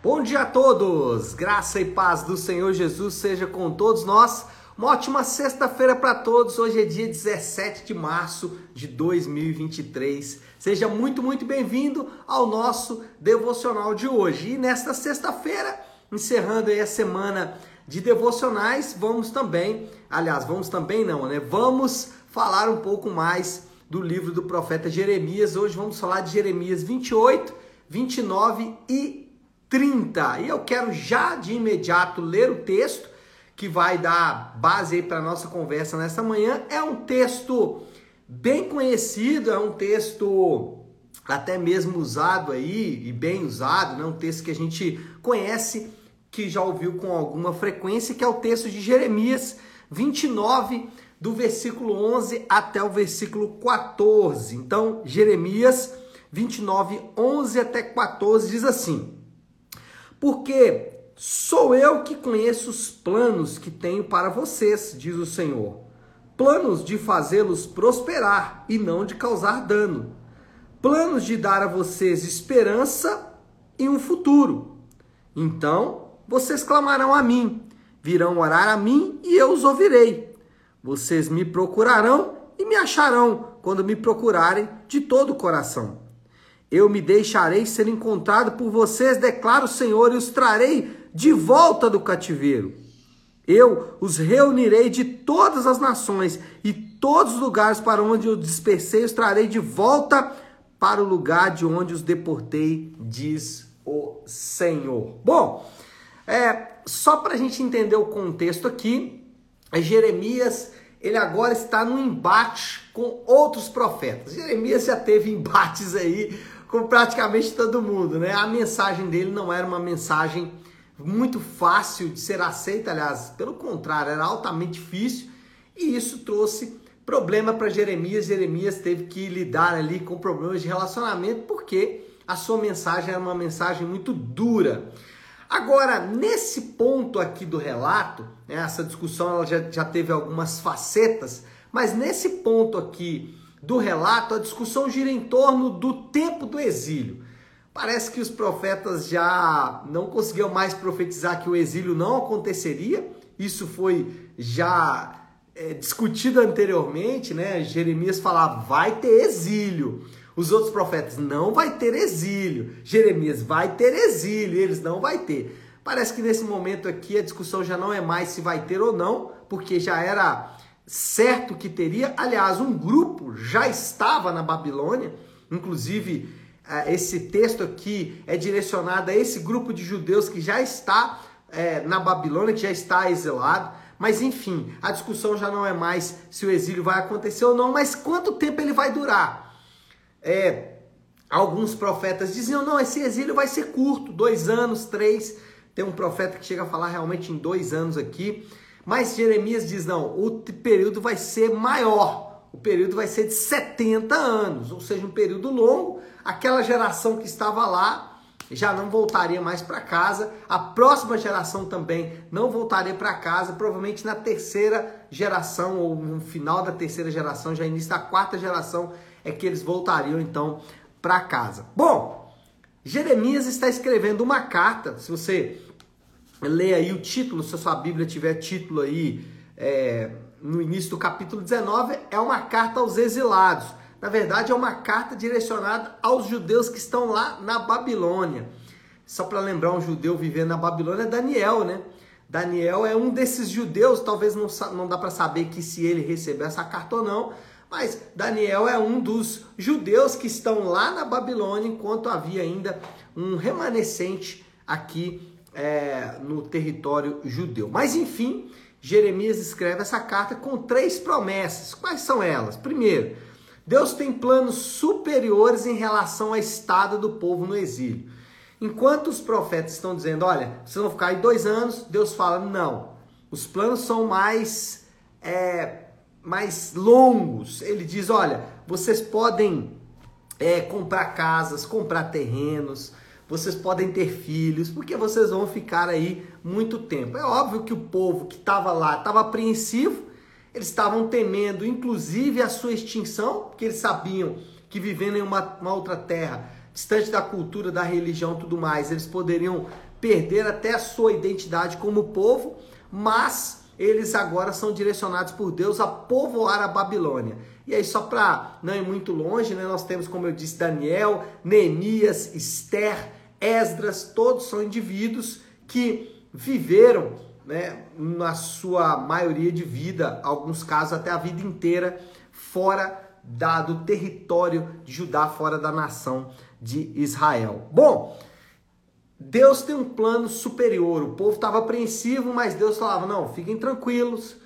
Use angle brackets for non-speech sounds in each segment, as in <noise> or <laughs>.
Bom dia a todos! Graça e paz do Senhor Jesus seja com todos nós. Uma ótima sexta-feira para todos. Hoje é dia 17 de março de 2023. Seja muito, muito bem-vindo ao nosso devocional de hoje. E nesta sexta-feira, encerrando aí a semana de devocionais, vamos também, aliás, vamos também não, né? Vamos falar um pouco mais do livro do profeta Jeremias. Hoje vamos falar de Jeremias 28, 29 e 30. E eu quero já de imediato ler o texto que vai dar base aí para nossa conversa nessa manhã. É um texto bem conhecido, é um texto até mesmo usado aí e bem usado, né? Um texto que a gente conhece, que já ouviu com alguma frequência, que é o texto de Jeremias 29 do versículo 11 até o versículo 14. Então, Jeremias 29, 11 até 14 diz assim: porque sou eu que conheço os planos que tenho para vocês, diz o Senhor. Planos de fazê-los prosperar e não de causar dano. Planos de dar a vocês esperança e um futuro. Então vocês clamarão a mim, virão orar a mim e eu os ouvirei. Vocês me procurarão e me acharão quando me procurarem de todo o coração. Eu me deixarei ser encontrado por vocês, declara o Senhor, e os trarei de volta do cativeiro. Eu os reunirei de todas as nações e todos os lugares para onde eu dispersei, os trarei de volta para o lugar de onde os deportei, diz o Senhor. Bom, é, só para a gente entender o contexto aqui, é Jeremias ele agora está no embate com outros profetas. Jeremias já teve embates aí com praticamente todo mundo, né? A mensagem dele não era uma mensagem muito fácil de ser aceita, aliás, pelo contrário, era altamente difícil, e isso trouxe problema para Jeremias. Jeremias teve que lidar ali com problemas de relacionamento porque a sua mensagem era uma mensagem muito dura. Agora, nesse ponto aqui do relato, né, essa discussão ela já, já teve algumas facetas, mas nesse ponto aqui do relato, a discussão gira em torno do tempo do exílio. Parece que os profetas já não conseguiam mais profetizar que o exílio não aconteceria. Isso foi já é, discutido anteriormente, né? Jeremias falava: vai ter exílio. Os outros profetas não vai ter exílio. Jeremias vai ter exílio, eles não vai ter. Parece que nesse momento aqui a discussão já não é mais se vai ter ou não, porque já era certo que teria. Aliás, um grupo já estava na Babilônia, inclusive é, esse texto aqui é direcionado a esse grupo de judeus que já está é, na Babilônia, que já está exilado. Mas enfim, a discussão já não é mais se o exílio vai acontecer ou não, mas quanto tempo ele vai durar. É, alguns profetas diziam: não, esse exílio vai ser curto, dois anos, três. Tem um profeta que chega a falar realmente em dois anos aqui. Mas Jeremias diz: não, o período vai ser maior. O período vai ser de 70 anos, ou seja, um período longo. Aquela geração que estava lá já não voltaria mais para casa. A próxima geração também não voltaria para casa. Provavelmente na terceira geração, ou no final da terceira geração, já início da quarta geração, é que eles voltariam então para casa. Bom, Jeremias está escrevendo uma carta. Se você lê aí o título, se a sua Bíblia tiver título aí é, no início do capítulo 19, é uma carta aos exilados. Na verdade, é uma carta direcionada aos judeus que estão lá na Babilônia. Só para lembrar, um judeu vivendo na Babilônia é Daniel, né? Daniel é um desses judeus, talvez não, não dá para saber que se ele recebeu essa carta ou não, mas Daniel é um dos judeus que estão lá na Babilônia, enquanto havia ainda um remanescente aqui é, no território judeu. Mas enfim, Jeremias escreve essa carta com três promessas. Quais são elas? Primeiro, Deus tem planos superiores em relação ao estado do povo no exílio. Enquanto os profetas estão dizendo, olha, vocês vão ficar aí dois anos, Deus fala, não. Os planos são mais, é, mais longos. Ele diz, olha, vocês podem é, comprar casas, comprar terrenos, vocês podem ter filhos, porque vocês vão ficar aí muito tempo. É óbvio que o povo que estava lá estava apreensivo, eles estavam temendo, inclusive, a sua extinção, porque eles sabiam que vivendo em uma, uma outra terra, distante da cultura, da religião tudo mais, eles poderiam perderam até a sua identidade como povo, mas eles agora são direcionados por Deus a povoar a Babilônia. E aí, só para não ir muito longe, né, nós temos, como eu disse, Daniel, Neemias, Esther, Esdras, todos são indivíduos que viveram, né, na sua maioria de vida, alguns casos até a vida inteira, fora da, do território de Judá, fora da nação de Israel. Bom, Deus tem um plano superior. O povo estava apreensivo, mas Deus falava: não, fiquem tranquilos,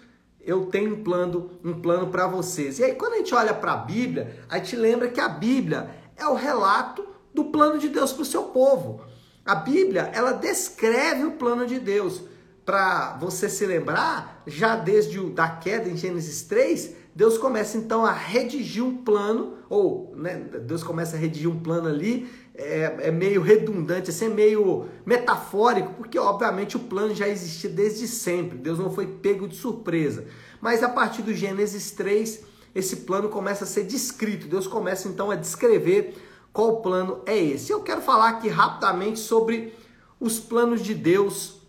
eu tenho um plano, um plano para vocês. E aí, quando a gente olha para a Bíblia, a gente lembra que a Bíblia é o relato do plano de Deus para o seu povo. A Bíblia, ela descreve o plano de Deus. Para você se lembrar, já desde o, da queda em Gênesis 3, Deus começa então a redigir um plano, ou né, Deus começa a redigir um plano ali, é, é, meio redundante, assim, é meio metafórico, porque obviamente o plano já existia desde sempre, Deus não foi pego de surpresa. Mas a partir do Gênesis 3, esse plano começa a ser descrito, Deus começa então a descrever qual plano é esse. Eu quero falar aqui rapidamente sobre os planos de Deus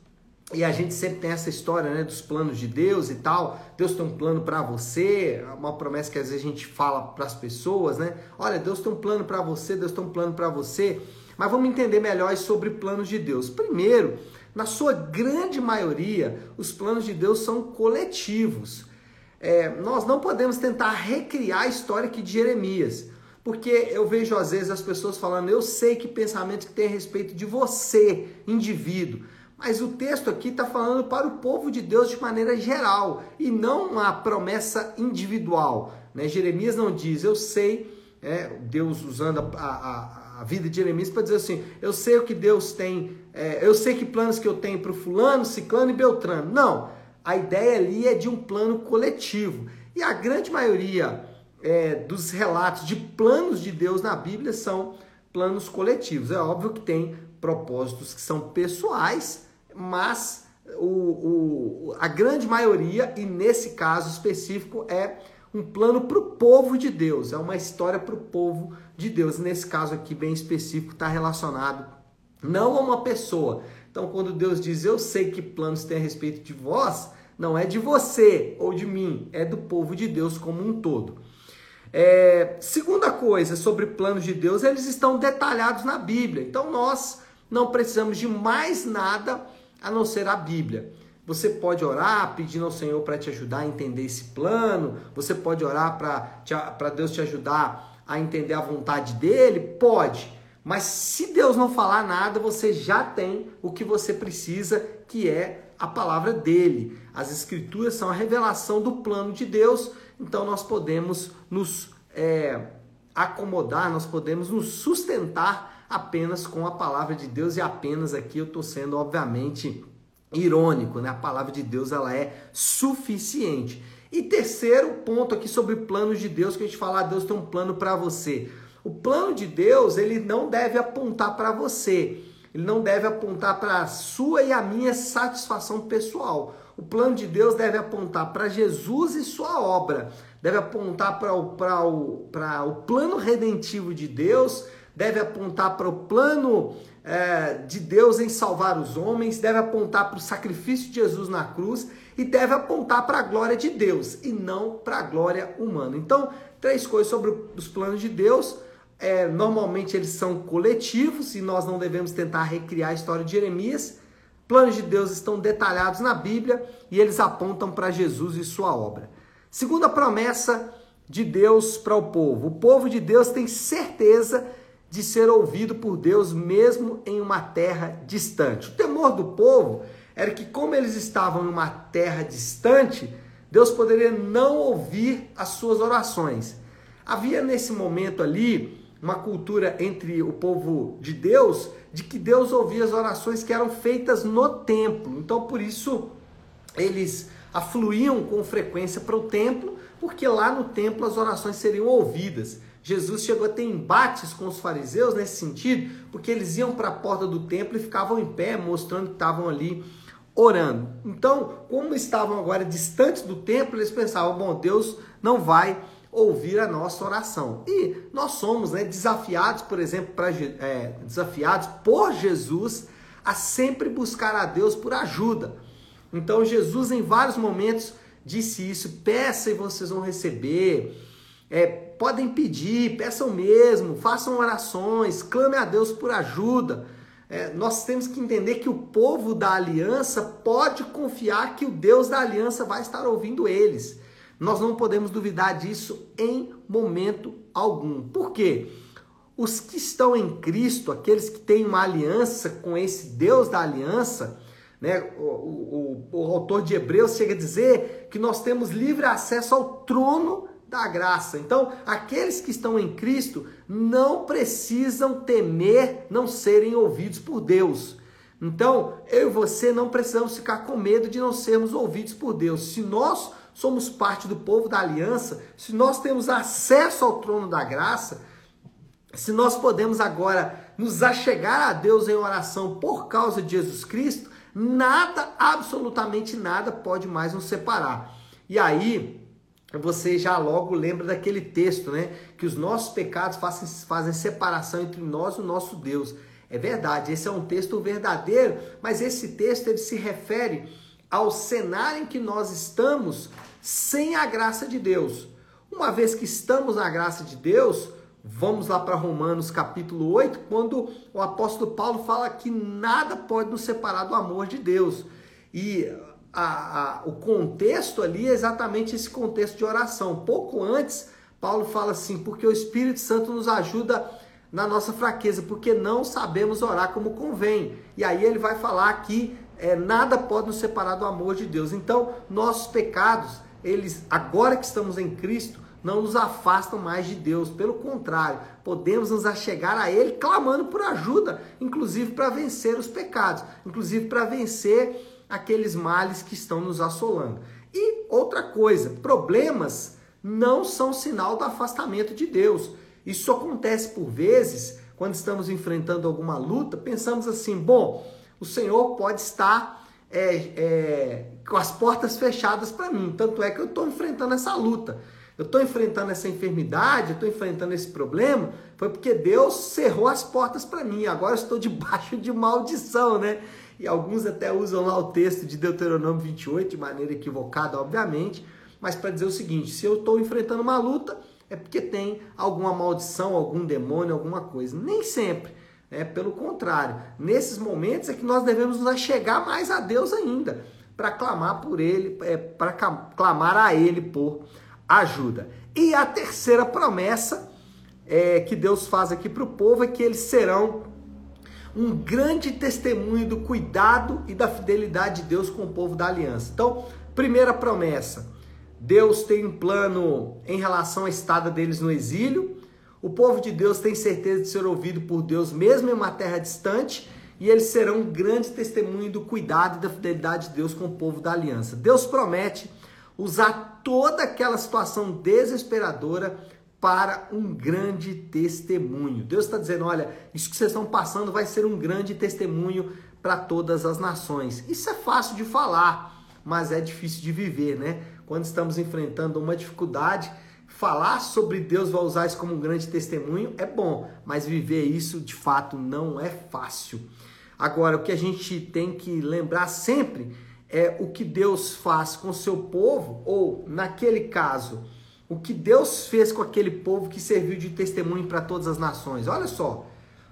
e a gente sempre tem essa história, né, dos planos de Deus e tal. Deus tem um plano para você, uma promessa que às vezes a gente fala para as pessoas, né? Olha, Deus tem um plano para você, Deus tem um plano para você. Mas vamos entender melhor sobre planos de Deus. Primeiro, na sua grande maioria, os planos de Deus são coletivos. É, nós não podemos tentar recriar a história aqui de Jeremias, porque eu vejo às vezes as pessoas falando, eu sei que pensamento que tem a respeito de você, indivíduo. Mas o texto aqui está falando para o povo de Deus de maneira geral e não uma promessa individual. Né? Jeremias não diz, eu sei, é, Deus usando a, a, a, vida de Jeremias para dizer assim, eu sei o que Deus tem, é, eu sei que planos que eu tenho para o fulano, ciclano e beltrano. Não, a ideia ali é de um plano coletivo. E a grande maioria é, dos relatos de planos de Deus na Bíblia são planos coletivos. É óbvio que tem propósitos que são pessoais, mas o, o, a grande maioria, e nesse caso específico, é um plano para o povo de Deus, é uma história para o povo de Deus. Nesse caso aqui, bem específico, está relacionado não a uma pessoa. Então, quando Deus diz, eu sei que planos tem a respeito de vós, não é de você ou de mim, é do povo de Deus como um todo. É, segunda coisa sobre planos de Deus, eles estão detalhados na Bíblia. Então, nós não precisamos de mais nada a não ser a Bíblia. Você pode orar pedindo ao Senhor para te ajudar a entender esse plano, você pode orar para Deus te ajudar a entender a vontade dele? Pode. Mas se Deus não falar nada, você já tem o que você precisa, que é a palavra dele. As escrituras são a revelação do plano de Deus, então nós podemos nos é, acomodar, nós podemos nos sustentar apenas com a palavra de Deus e apenas aqui eu estou sendo obviamente irônico, né? A palavra de Deus ela é suficiente. E terceiro ponto aqui sobre planos de Deus que a gente fala, ah, Deus tem um plano para você. O plano de Deus ele não deve apontar para você. Ele não deve apontar para a sua e a minha satisfação pessoal. O plano de Deus deve apontar para Jesus e sua obra. Deve apontar para o, o, o plano redentivo de Deus deve apontar para o plano é, de Deus em salvar os homens, deve apontar para o sacrifício de Jesus na cruz e deve apontar para a glória de Deus e não para a glória humana. Então, três coisas sobre os planos de Deus. É, normalmente eles são coletivos e nós não devemos tentar recriar a história de Jeremias. Planos de Deus estão detalhados na Bíblia e eles apontam para Jesus e sua obra. Segunda promessa de Deus para o povo: o povo de Deus tem certeza de ser ouvido por Deus mesmo em uma terra distante. O temor do povo era que, como eles estavam em uma terra distante, Deus poderia não ouvir as suas orações. Havia nesse momento ali uma cultura entre o povo de Deus de que Deus ouvia as orações que eram feitas no templo. Então, por isso, eles afluíam com frequência para o templo, porque lá no templo as orações seriam ouvidas. Jesus chegou a ter embates com os fariseus nesse sentido, porque eles iam para a porta do templo e ficavam em pé, mostrando que estavam ali orando. Então, como estavam agora distantes do templo, eles pensavam: bom, Deus não vai ouvir a nossa oração. E nós somos né, desafiados, por exemplo, pra, é, desafiados por Jesus a sempre buscar a Deus por ajuda. Então Jesus em vários momentos disse isso: peça e vocês vão receber. É, podem pedir, peçam mesmo, façam orações, clame a Deus por ajuda. É, nós temos que entender que o povo da aliança pode confiar que o Deus da aliança vai estar ouvindo eles. Nós não podemos duvidar disso em momento algum. Por quê? Os que estão em Cristo, aqueles que têm uma aliança com esse Deus da aliança, né? O, o, o, autor de Hebreus chega a dizer que nós temos livre acesso ao trono da graça. Então, aqueles que estão em Cristo não precisam temer não serem ouvidos por Deus. Então, eu e você não precisamos ficar com medo de não sermos ouvidos por Deus. Se nós somos parte do povo da aliança, se nós temos acesso ao trono da graça, se nós podemos agora nos achegar a Deus em oração por causa de Jesus Cristo, nada, absolutamente nada pode mais nos separar. E aí, você já logo lembra daquele texto, né? Que os nossos pecados fazem, fazem separação entre nós e o nosso Deus. É verdade, esse é um texto verdadeiro, mas esse texto ele se refere ao cenário em que nós estamos sem a graça de Deus. Uma vez que estamos na graça de Deus, vamos lá para Romanos capítulo 8, quando o apóstolo Paulo fala que nada pode nos separar do amor de Deus. E a, a, o contexto ali é exatamente esse contexto de oração. Pouco antes, Paulo fala assim: porque o Espírito Santo nos ajuda na nossa fraqueza, porque não sabemos orar como convém. E aí ele vai falar que é, nada pode nos separar do amor de Deus. Então, nossos pecados, eles, agora que estamos em Cristo, não nos afastam mais de Deus. Pelo contrário, podemos nos achegar a Ele clamando por ajuda, inclusive para vencer os pecados, inclusive para vencer aqueles males que estão nos assolando. E outra coisa, problemas não são sinal do afastamento de Deus. Isso acontece por vezes quando estamos enfrentando alguma luta, pensamos assim: bom, o Senhor pode estar é, é, com as portas fechadas para mim, tanto é que eu estou enfrentando essa luta. Eu estou enfrentando essa enfermidade, eu estou enfrentando esse problema, foi porque Deus cerrou as portas para mim. Agora eu estou debaixo de maldição, né? e alguns até usam lá o texto de Deuteronômio 28 de maneira equivocada, obviamente, mas para dizer o seguinte: se eu estou enfrentando uma luta, é porque tem alguma maldição, algum demônio, alguma coisa. Nem sempre. É pelo contrário. Nesses momentos é que nós devemos nos chegar mais a Deus ainda, para clamar por Ele, é, para clamar a Ele por ajuda. E a terceira promessa é, que Deus faz aqui para o povo é que eles serão um grande testemunho do cuidado e da fidelidade de Deus com o povo da aliança. Então, primeira promessa: Deus tem um plano em relação à estada deles no exílio. O povo de Deus tem certeza de ser ouvido por Deus, mesmo em uma terra distante, e eles serão um grande testemunho do cuidado e da fidelidade de Deus com o povo da aliança. Deus promete usar toda aquela situação desesperadora para um grande testemunho. Deus está dizendo: olha, isso que vocês estão passando vai ser um grande testemunho para todas as nações. Isso é fácil de falar, mas é difícil de viver, né? Quando estamos enfrentando uma dificuldade, falar sobre Deus vai usar isso como um grande testemunho é bom, mas viver isso de fato não é fácil. Agora, o que a gente tem que lembrar sempre é o que Deus faz com o seu povo, ou naquele caso, o que Deus fez com aquele povo que serviu de testemunho para todas as nações. Olha só,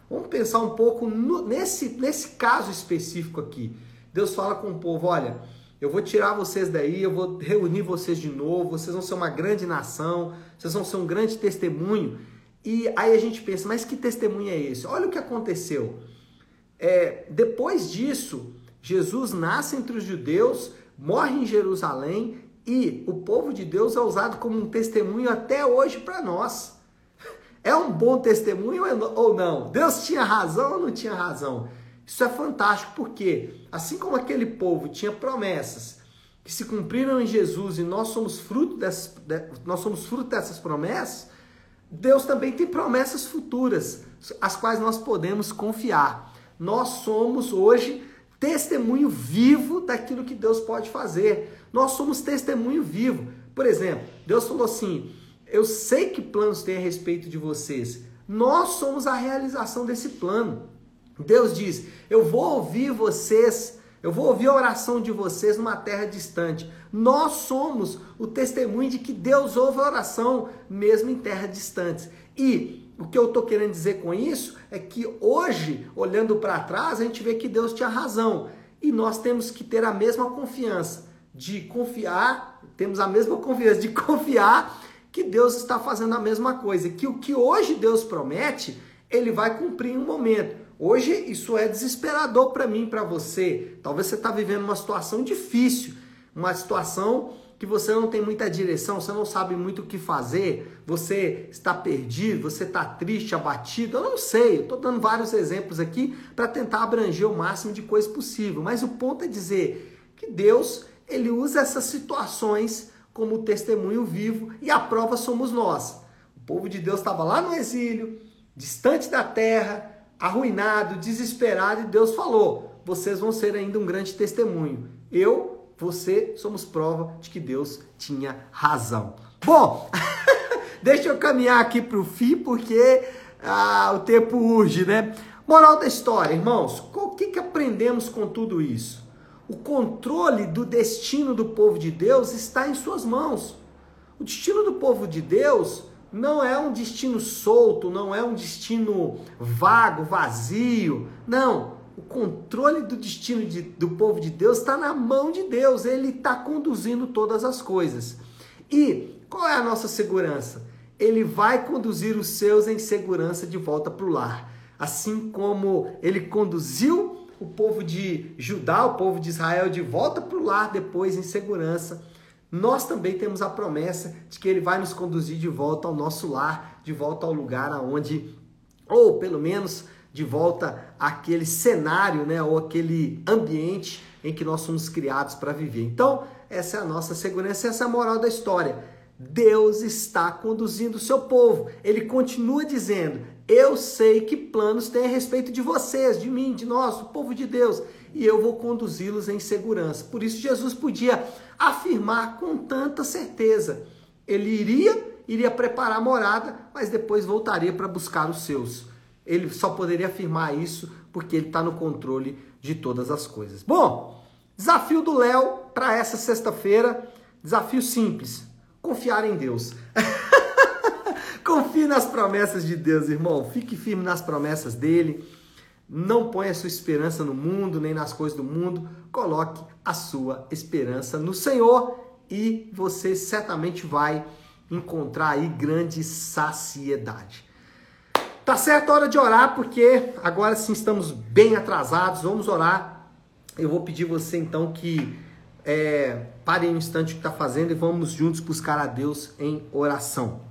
vamos pensar um pouco no, nesse, nesse caso específico aqui. Deus fala com o povo: olha, eu vou tirar vocês daí, eu vou reunir vocês de novo, vocês vão ser uma grande nação, vocês vão ser um grande testemunho. E aí a gente pensa, mas que testemunho é esse? Olha o que aconteceu. É, depois disso, Jesus nasce entre os judeus, morre em Jerusalém e o povo de Deus é usado como um testemunho até hoje para nós. <laughs> É um bom testemunho ou não? Deus tinha razão ou não tinha razão? Isso é fantástico porque, assim como aquele povo tinha promessas que se cumpriram em Jesus e nós somos fruto dessas, nós somos fruto dessas promessas, Deus também tem promessas futuras, as quais nós podemos confiar. Nós somos hoje testemunho vivo daquilo que Deus pode fazer. Nós somos testemunho vivo. Por exemplo, Deus falou assim: Eu sei que planos tem a respeito de vocês. Nós somos a realização desse plano. Deus diz: Eu vou ouvir vocês, eu vou ouvir a oração de vocês numa terra distante. Nós somos o testemunho de que Deus ouve a oração mesmo em terras distantes. E o que eu estou querendo dizer com isso é que hoje, olhando para trás, a gente vê que Deus tinha razão. E nós temos que ter a mesma confiança de confiar, temos a mesma confiança de <laughs> confiar que Deus está fazendo a mesma coisa, que o que hoje Deus promete, ele vai cumprir em um momento. Hoje isso é desesperador para mim, para você. Talvez você está vivendo uma situação difícil, uma situação que você não tem muita direção, você não sabe muito o que fazer, você está perdido, você está triste, abatido, eu não sei. Eu estou dando vários exemplos aqui para tentar abranger o máximo de coisas possível. Mas o ponto é dizer que Deus ele usa essas situações como testemunho vivo e a prova somos nós. O povo de Deus estava lá no exílio, distante da terra, arruinado, desesperado, e Deus falou: vocês vão ser ainda um grande testemunho. Eu, você, somos prova de que Deus tinha razão. Bom, <laughs> deixa eu caminhar aqui para o fim, porque ah, o tempo urge, né? Moral da história, irmãos, o que, que aprendemos com tudo isso? O controle do destino do povo de Deus está em suas mãos. O destino do povo de Deus não é um destino solto, não é um destino vago, vazio. Não. O controle do destino de, do povo de Deus está na mão de Deus. Ele está conduzindo todas as coisas. E qual é a nossa segurança? Ele vai conduzir os seus em segurança de volta para o lar. Assim como ele conduziu o povo de Judá, o povo de Israel, de volta para o lar depois em segurança, nós também temos a promessa de que ele vai nos conduzir de volta ao nosso lar, de volta ao lugar aonde, ou pelo menos de volta àquele cenário, né, ou aquele ambiente em que nós somos criados para viver. Então, essa é a nossa segurança, essa é a moral da história. Deus está conduzindo o seu povo. Ele continua dizendo: eu sei que planos tem a respeito de vocês, de mim, de nós, o povo de Deus, e eu vou conduzi-los em segurança. Por isso Jesus podia afirmar com tanta certeza. Ele iria, iria preparar a morada, mas depois voltaria para buscar os seus. Ele só poderia afirmar isso porque ele está no controle de todas as coisas. Bom, desafio do Léo para essa sexta-feira, desafio simples: confiar em Deus. <laughs> Confie nas promessas de Deus, irmão. Fique firme nas promessas dele. Não ponha sua esperança no mundo, nem nas coisas do mundo. Coloque a sua esperança no Senhor e você certamente vai encontrar aí grande saciedade. Tá certo a hora de orar, porque agora sim estamos bem atrasados. Vamos orar. Eu vou pedir você então que é, pare um instante o que está fazendo e vamos juntos buscar a Deus em oração.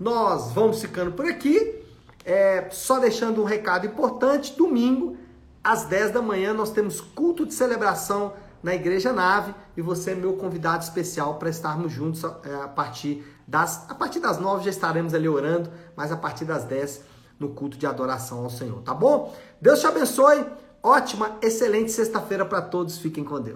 Nós vamos ficando por aqui. É, só deixando um recado importante: domingo, às 10 da manhã, nós temos culto de celebração na Igreja Nave e você é meu convidado especial para estarmos juntos é, a partir das a partir das 9 já estaremos ali orando, mas a partir das 10 no culto de adoração ao Senhor, tá bom? Deus te abençoe. Ótima, excelente sexta-feira para todos. Fiquem com Deus.